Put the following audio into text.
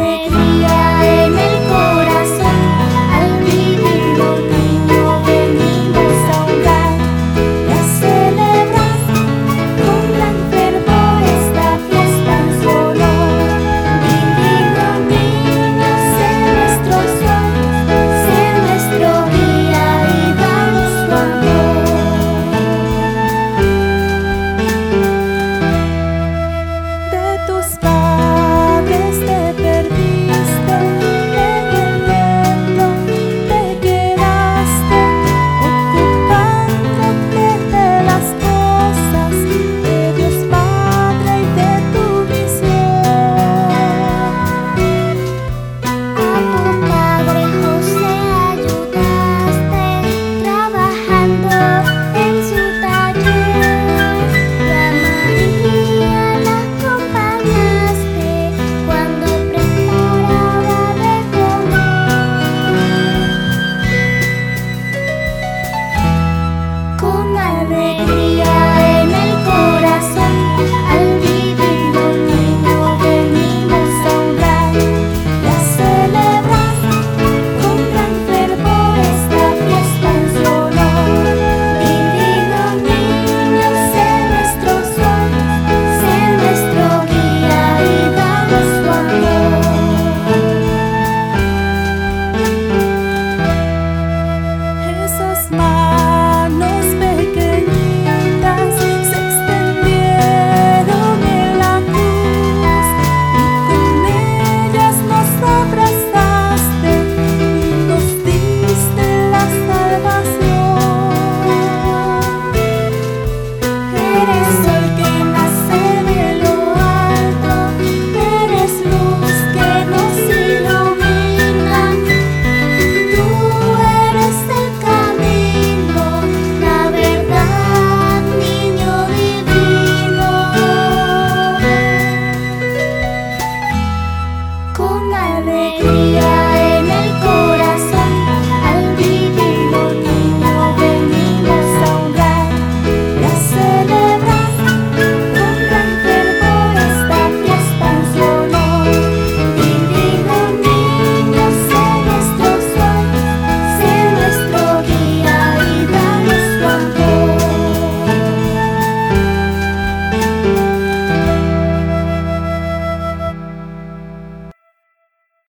Merry Christmas.